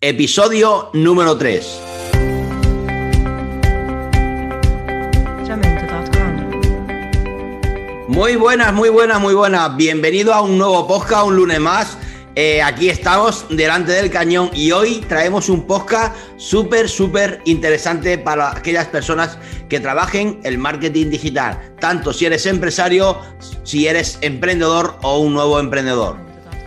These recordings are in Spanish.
Episodio número 3. Muy buenas, muy buenas, muy buenas. Bienvenido a un nuevo podcast, un lunes más. Eh, aquí estamos delante del cañón y hoy traemos un podcast súper, súper interesante para aquellas personas que trabajen el marketing digital, tanto si eres empresario, si eres emprendedor o un nuevo emprendedor.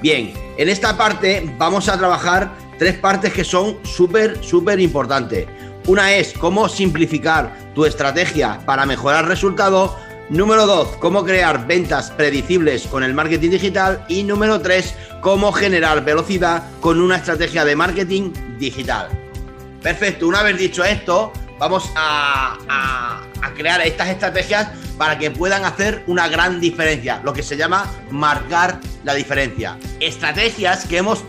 Bien, en esta parte vamos a trabajar tres partes que son súper, súper importantes. Una es cómo simplificar tu estrategia para mejorar resultados. Número dos, cómo crear ventas predecibles con el marketing digital. Y número tres, cómo generar velocidad con una estrategia de marketing digital. Perfecto, una vez dicho esto, vamos a, a crear estas estrategias para que puedan hacer una gran diferencia, lo que se llama marcar la diferencia. Estrategias que hemos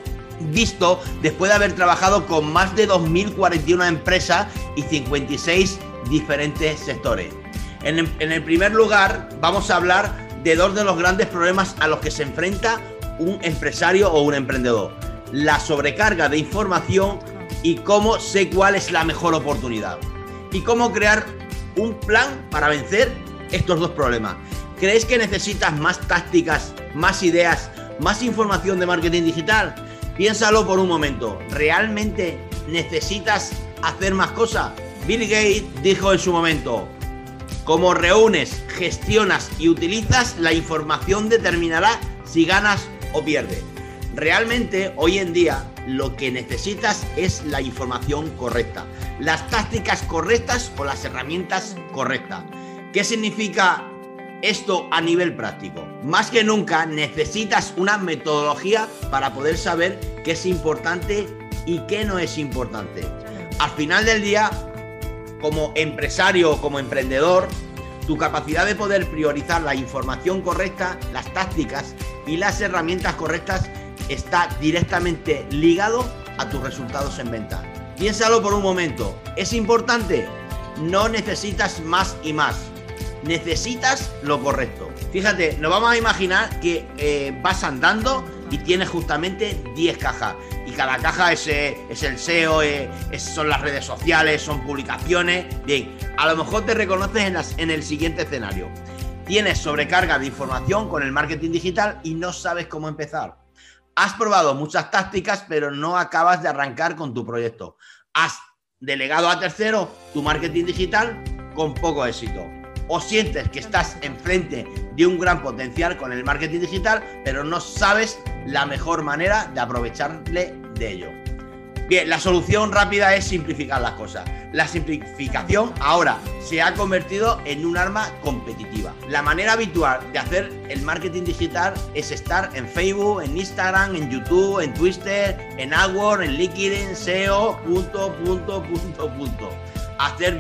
visto después de haber trabajado con más de 2.041 empresas y 56 diferentes sectores. En, el primer lugar, vamos a hablar de dos de los grandes problemas a los que se enfrenta un empresario o un emprendedor. La sobrecarga de información y cómo sé cuál es la mejor oportunidad. Y cómo crear un plan para vencer estos dos problemas. ¿Crees que necesitas más tácticas, más ideas, más información de marketing digital? Piénsalo por un momento. ¿Realmente necesitas hacer más cosas? Bill Gates dijo en su momento, como reúnes, gestionas y utilizas, la información determinará si ganas o pierdes. Realmente hoy en día lo que necesitas es la información correcta, las tácticas correctas o las herramientas correctas. ¿Qué significa esto a nivel práctico. Más que nunca necesitas una metodología para poder saber qué es importante y qué no es importante. Al final del día, como empresario o como emprendedor, tu capacidad de poder priorizar la información correcta, las tácticas y las herramientas correctas está directamente ligado a tus resultados en venta. Piénsalo por un momento. ¿Es importante? No necesitas más y más necesitas lo correcto. Fíjate, nos vamos a imaginar que eh, vas andando y tienes justamente 10 cajas. Y cada caja es, eh, el SEO, eh, son las redes sociales, son publicaciones. Bien, a lo mejor te reconoces en, en el siguiente escenario. Tienes sobrecarga de información con el marketing digital y no sabes cómo empezar. Has probado muchas tácticas, pero no acabas de arrancar con tu proyecto. Has delegado a tercero tu marketing digital con poco éxito o sientes que estás enfrente de un gran potencial con el marketing digital, pero no sabes la mejor manera de aprovecharle de ello. Bien, la solución rápida es simplificar las cosas. La simplificación ahora se ha convertido en un arma competitiva. La manera habitual de hacer el marketing digital es estar en Facebook, en Instagram, en YouTube, en Twitter, en AdWords, en LinkedIn, SEO, punto, punto, punto, punto. Hacer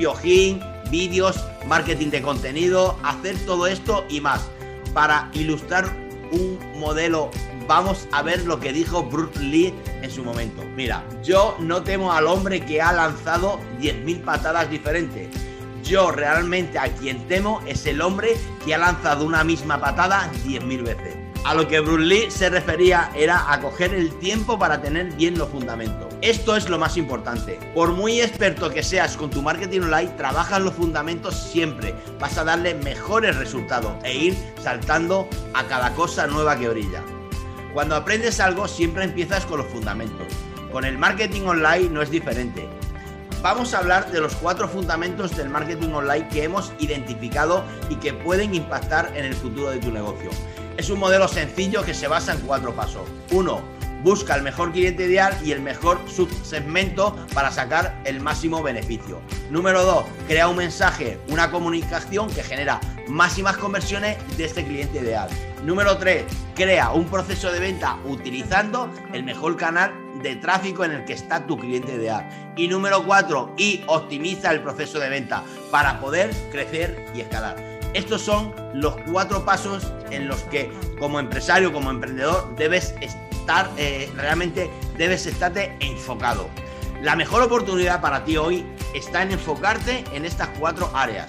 vídeos, marketing de contenido, hacer todo esto y más. Para ilustrar un modelo, vamos a ver lo que dijo Bruce Lee en su momento. Mira, yo no temo al hombre que ha lanzado 10.000 patadas diferentes. Yo realmente a quien temo es el hombre que ha lanzado una misma patada 10.000 veces. A lo que Bruce Lee se refería era a coger el tiempo para tener bien los fundamentos. Esto es lo más importante. Por muy experto que seas con tu marketing online, trabajas los fundamentos siempre. Vas a darle mejores resultados e ir saltando a cada cosa nueva que brilla. Cuando aprendes algo, siempre empiezas con los fundamentos. Con el marketing online no es diferente. Vamos a hablar de los cuatro fundamentos del marketing online que hemos identificado y que pueden impactar en el futuro de tu negocio. Es un modelo sencillo que se basa en cuatro pasos. Uno, busca el mejor cliente ideal y el mejor subsegmento para sacar el máximo beneficio. Número 2, crea un mensaje, una comunicación que genera máximas conversiones de este cliente ideal. Número 3, crea un proceso de venta utilizando el mejor canal de tráfico en el que está tu cliente ideal. Y número 4, y optimiza el proceso de venta para poder crecer y escalar. Estos son los cuatro pasos en los que como empresario, como emprendedor, debes estar, eh, realmente debes estarte enfocado. La mejor oportunidad para ti hoy está en enfocarte en estas cuatro áreas.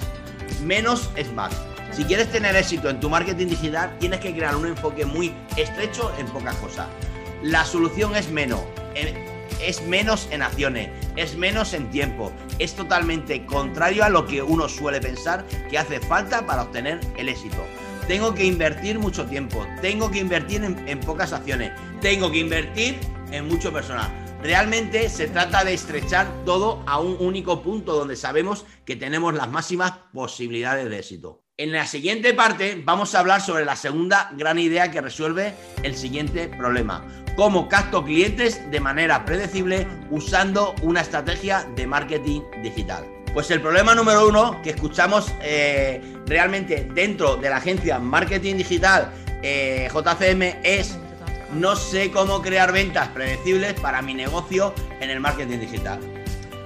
Menos es más. Si quieres tener éxito en tu marketing digital, tienes que crear un enfoque muy estrecho en pocas cosas. La solución es menos. Es menos en acciones, es menos en tiempo, es totalmente contrario a lo que uno suele pensar que hace falta para obtener el éxito. Tengo que invertir mucho tiempo, tengo que invertir en, pocas acciones, tengo que invertir en mucho personal. Realmente se trata de estrechar todo a un único punto donde sabemos que tenemos las máximas posibilidades de éxito. En la siguiente parte vamos a hablar sobre la segunda gran idea que resuelve el siguiente problema. Cómo capto clientes de manera predecible usando una estrategia de marketing digital. Pues el problema número uno que escuchamos eh, realmente dentro de la agencia Marketing Digital eh, JCM es no sé cómo crear ventas predecibles para mi negocio en el marketing digital.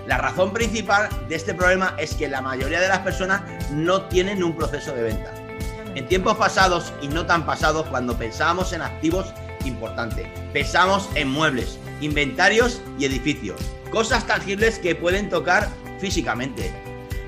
La razón principal de este problema es que la mayoría de las personas no tienen un proceso de venta. En tiempos pasados y no tan pasados, cuando pensábamos en activos importantes, pensamos en muebles, inventarios y edificios, cosas tangibles que pueden tocar físicamente.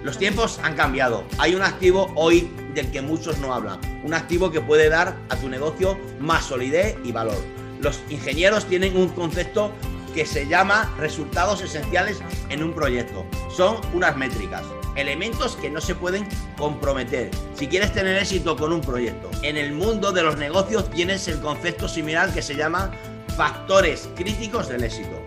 Los tiempos han cambiado. Hay un activo hoy del que muchos no hablan, un activo que puede dar a tu negocio más solidez y valor. Los ingenieros tienen un concepto que se llama resultados esenciales en un proyecto. Son unas métricas, elementos que no se pueden comprometer si quieres tener éxito con un proyecto. En el mundo de los negocios tienes el concepto similar que se llama factores críticos del éxito.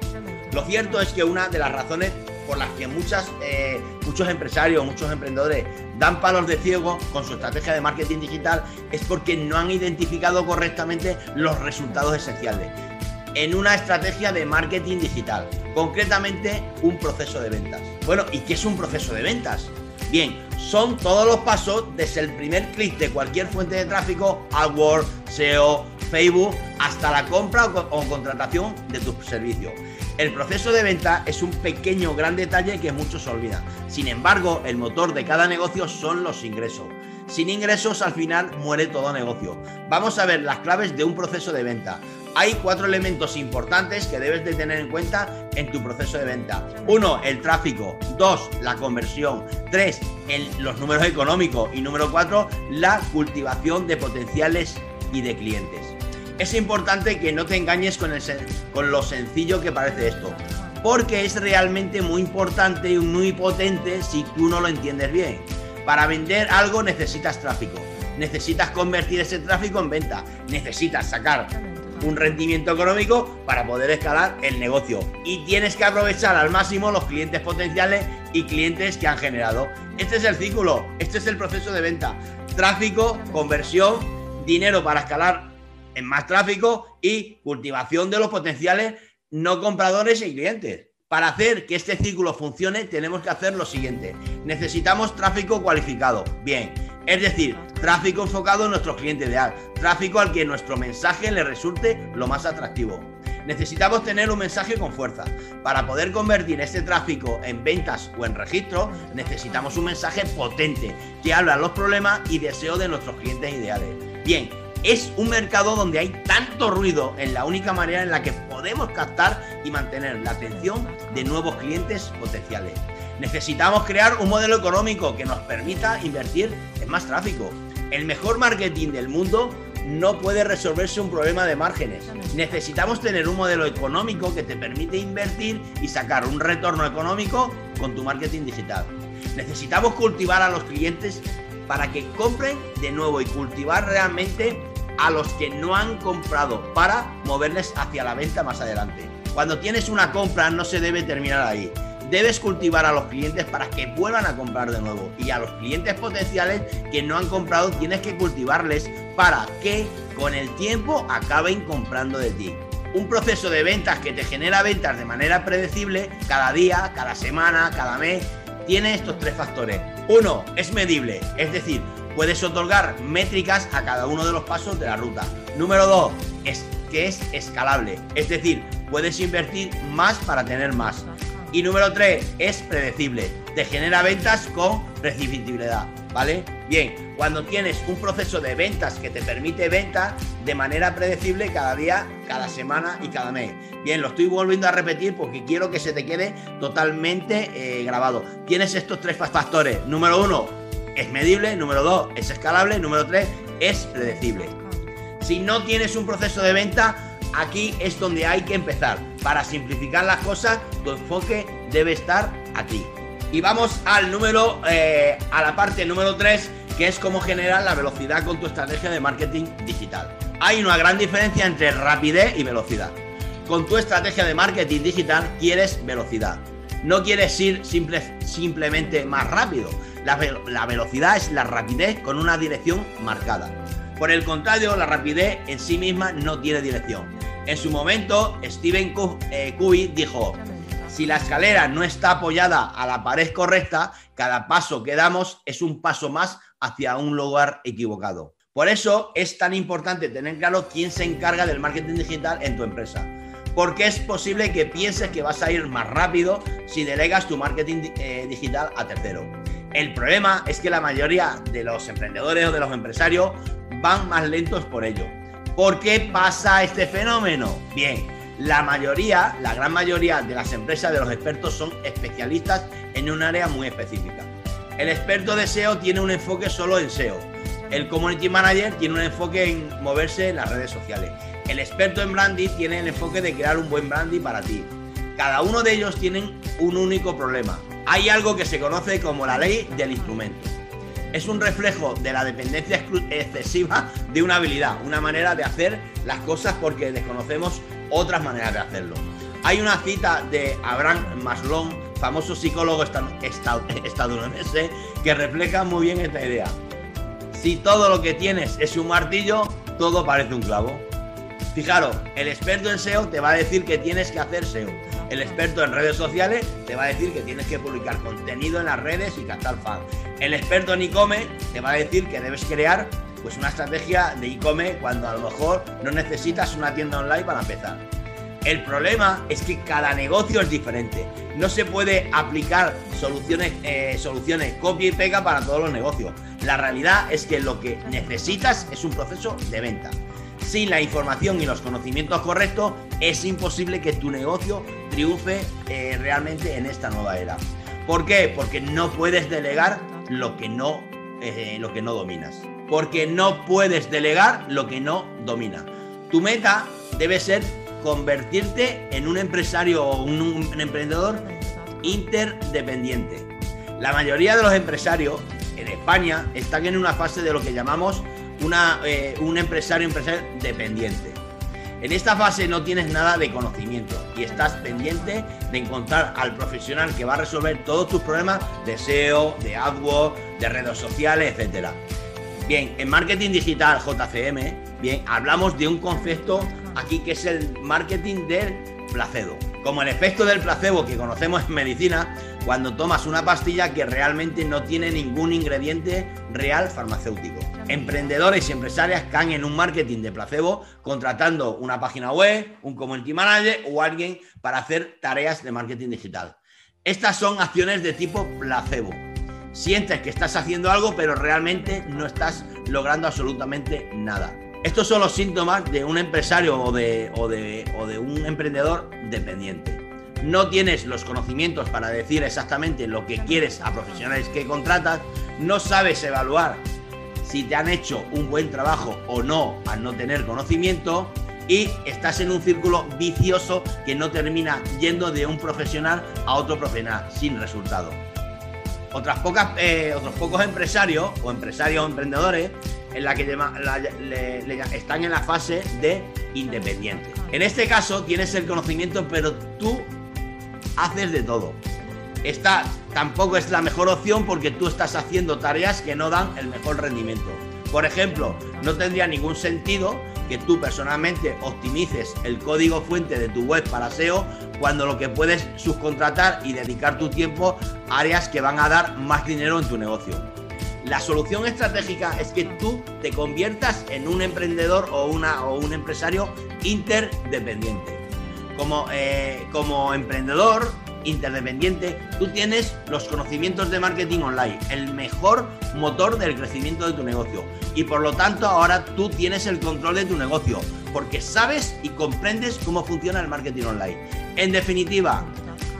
Lo cierto es que una de las razones por las que eh, muchos empresarios, muchos emprendedores dan palos de ciego con su estrategia de marketing digital es porque no han identificado correctamente los resultados esenciales en una estrategia de marketing digital, concretamente un proceso de ventas. Bueno, ¿y qué es un proceso de ventas? Bien, son todos los pasos desde el primer clic de cualquier fuente de tráfico, AdWords, SEO, Facebook, hasta la compra o, contratación de tu servicio. El proceso de venta es un pequeño gran detalle que muchos olvidan. Sin embargo, el motor de cada negocio son los ingresos. Sin ingresos al final muere todo negocio. Vamos a ver las claves de un proceso de venta. Hay cuatro elementos importantes que debes de tener en cuenta en tu proceso de venta. Uno, el tráfico. Dos, la conversión. Tres, los números económicos. Y número cuatro, la cultivación de potenciales y de clientes. Es importante que no te engañes con, con lo sencillo que parece esto porque es realmente muy importante y muy potente si tú no lo entiendes bien. Para vender algo necesitas tráfico, necesitas convertir ese tráfico en venta, necesitas sacar un rendimiento económico para poder escalar el negocio. Y tienes que aprovechar al máximo los clientes potenciales y clientes que han generado. Este es el círculo, este es el proceso de venta. Tráfico, conversión, dinero para escalar en más tráfico y cultivación de los potenciales no compradores y clientes. Para hacer que este círculo funcione tenemos que hacer lo siguiente. Necesitamos tráfico cualificado. Bien, es decir, tráfico enfocado en nuestro cliente ideal, tráfico al que nuestro mensaje le resulte lo más atractivo. Necesitamos tener un mensaje con fuerza. Para poder convertir este tráfico en ventas o en registro, necesitamos un mensaje potente que habla los problemas y deseos de nuestros clientes ideales. Bien, es un mercado donde hay tanto ruido en la única manera en la que podemos captar y mantener la atención de nuevos clientes potenciales. Necesitamos crear un modelo económico que nos permita invertir en más tráfico. El mejor marketing del mundo no puede resolverse un problema de márgenes. Necesitamos tener un modelo económico que te permite invertir y sacar un retorno económico con tu marketing digital. Necesitamos cultivar a los clientes para que compren de nuevo y cultivar realmente a los que no han comprado para moverles hacia la venta más adelante. Cuando tienes una compra no se debe terminar ahí. Debes cultivar a los clientes para que vuelvan a comprar de nuevo. Y a los clientes potenciales que no han comprado tienes que cultivarles para que con el tiempo acaben comprando de ti. Un proceso de ventas que te genera ventas de manera predecible cada día, cada semana, cada mes, tiene estos tres factores. Uno, es medible, es decir, puedes otorgar métricas a cada uno de los pasos de la ruta. Número dos, es que es escalable, es decir, puedes invertir más para tener más. Y número tres, es predecible, te genera ventas con reciprocidad, ¿vale? Bien, cuando tienes un proceso de ventas que te permite ventas de manera predecible cada día, cada semana y cada mes. Bien, lo estoy volviendo a repetir porque quiero que se te quede totalmente eh, grabado. Tienes estos tres factores. Número uno, es medible, número dos, es escalable, número tres, es predecible. Si no tienes un proceso de venta, aquí es donde hay que empezar. Para simplificar las cosas, tu enfoque debe estar aquí. Y vamos al número, eh, a la parte número 3, que es cómo generar la velocidad con tu estrategia de marketing digital. Hay una gran diferencia entre rapidez y velocidad. Con tu estrategia de marketing digital quieres velocidad. No quieres ir simple, simplemente más rápido. La, la velocidad es la rapidez con una dirección marcada. Por el contrario, la rapidez en sí misma no tiene dirección. En su momento, Steven eh, Covey dijo, si la escalera no está apoyada a la pared correcta, cada paso que damos es un paso más hacia un lugar equivocado. Por eso es tan importante tener claro quién se encarga del marketing digital en tu empresa. Porque es posible que pienses que vas a ir más rápido si delegas tu marketing eh, digital a tercero. El problema es que la mayoría de los emprendedores o de los empresarios van más lentos por ello. ¿Por qué pasa este fenómeno? Bien, la mayoría, la gran mayoría de las empresas, de los expertos, son especialistas en un área muy específica. El experto de SEO tiene un enfoque solo en SEO. El community manager tiene un enfoque en moverse en las redes sociales. El experto en branding tiene el enfoque de crear un buen branding para ti. Cada uno de ellos tienen un único problema. Hay algo que se conoce como la ley del instrumento es un reflejo de la dependencia excesiva de una habilidad, una manera de hacer las cosas porque desconocemos otras maneras de hacerlo. Hay una cita de Abraham Maslow, famoso psicólogo estadounidense, que refleja muy bien esta idea. Si todo lo que tienes es un martillo, todo parece un clavo. Fijaros, el experto en SEO te va a decir que tienes que hacer SEO. El experto en redes sociales te va a decir que tienes que publicar contenido en las redes y captar fans. El experto en e-commerce te va a decir que debes crear pues una estrategia de e-commerce cuando a lo mejor no necesitas una tienda online para empezar. El problema es que cada negocio es diferente. No se puede aplicar soluciones, eh, soluciones copia y pega para todos los negocios. La realidad es que lo que necesitas es un proceso de venta sin la información y los conocimientos correctos, es imposible que tu negocio triunfe eh, realmente en esta nueva era. ¿Por qué? Porque no puedes delegar lo que no, eh, lo que no dominas. Porque no puedes delegar lo que no domina. Tu meta debe ser convertirte en un empresario o un emprendedor interdependiente. La mayoría de los empresarios en España están en una fase de lo que llamamos una, eh, un empresario, empresario dependiente. En esta fase no tienes nada de conocimiento y estás pendiente de encontrar al profesional que va a resolver todos tus problemas de SEO, de AdWords, de redes sociales, etc. Bien, en marketing digital JCM, bien, hablamos de un concepto aquí que es el marketing del placebo. Como el efecto del placebo que conocemos en medicina, cuando tomas una pastilla que realmente no tiene ningún ingrediente real farmacéutico. Emprendedores y empresarias caen en un marketing de placebo contratando una página web, un community manager o alguien para hacer tareas de marketing digital. Estas son acciones de tipo placebo. Sientes que estás haciendo algo, pero realmente no estás logrando absolutamente nada. Estos son los síntomas de un empresario o de, o de un emprendedor dependiente no tienes los conocimientos para decir exactamente lo que quieres a profesionales que contratas, no sabes evaluar si te han hecho un buen trabajo o no al no tener conocimiento y estás en un círculo vicioso que no termina yendo de un profesional a otro profesional sin resultado. Eh, otros pocos empresarios o empresarios o emprendedores están en la fase de independiente. En este caso tienes el conocimiento, pero tú haces de todo. Esta tampoco es la mejor opción porque tú estás haciendo tareas que no dan el mejor rendimiento. Por ejemplo, no tendría ningún sentido que tú personalmente optimices el código fuente de tu web para SEO cuando lo que puedes subcontratar y dedicar tu tiempo a áreas que van a dar más dinero en tu negocio. La solución estratégica es que tú te conviertas en un emprendedor o, una, o un empresario interdependiente como, eh, como emprendedor interdependiente, tú tienes los conocimientos de marketing online, el mejor motor del crecimiento de tu negocio. Y por lo tanto, ahora tú tienes el control de tu negocio, porque sabes y comprendes cómo funciona el marketing online. En definitiva,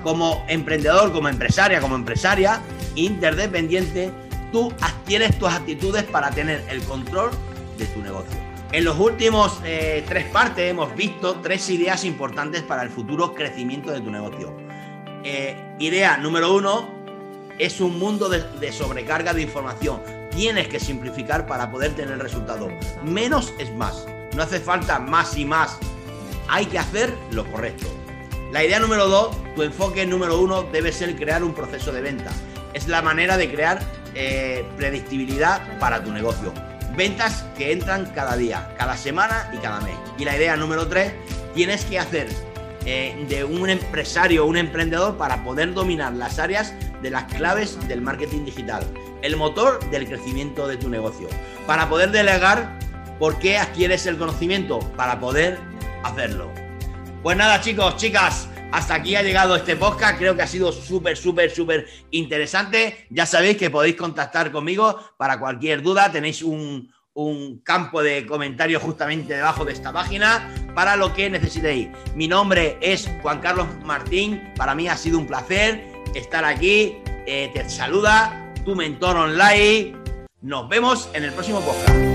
como emprendedor, como empresaria, como empresaria interdependiente, tú adquieres tus actitudes para tener el control de tu negocio. En los últimos eh, tres partes hemos visto tres ideas importantes para el futuro crecimiento de tu negocio. Eh, idea número uno es un mundo de, sobrecarga de información. Tienes que simplificar para poder tener resultado. Menos es más. No hace falta más y más. Hay que hacer lo correcto. La idea número dos, tu enfoque número uno debe ser crear un proceso de venta. Es la manera de crear eh, predictibilidad para tu negocio. Ventas que entran cada día, cada semana y cada mes. Y la idea número tres, tienes que hacer eh, de un empresario o un emprendedor para poder dominar las áreas de las claves del marketing digital, el motor del crecimiento de tu negocio. Para poder delegar, ¿por qué adquieres el conocimiento? Para poder hacerlo. Pues nada, chicos, chicas, hasta aquí ha llegado este podcast. Creo que ha sido súper, súper, súper interesante. Ya sabéis que podéis contactar conmigo para cualquier duda. Tenéis un, un campo de comentarios justamente debajo de esta página para lo que necesitéis. Mi nombre es Juan Carlos Martín. Para mí ha sido un placer estar aquí. Eh, te saluda tu mentor online. Nos vemos en el próximo podcast.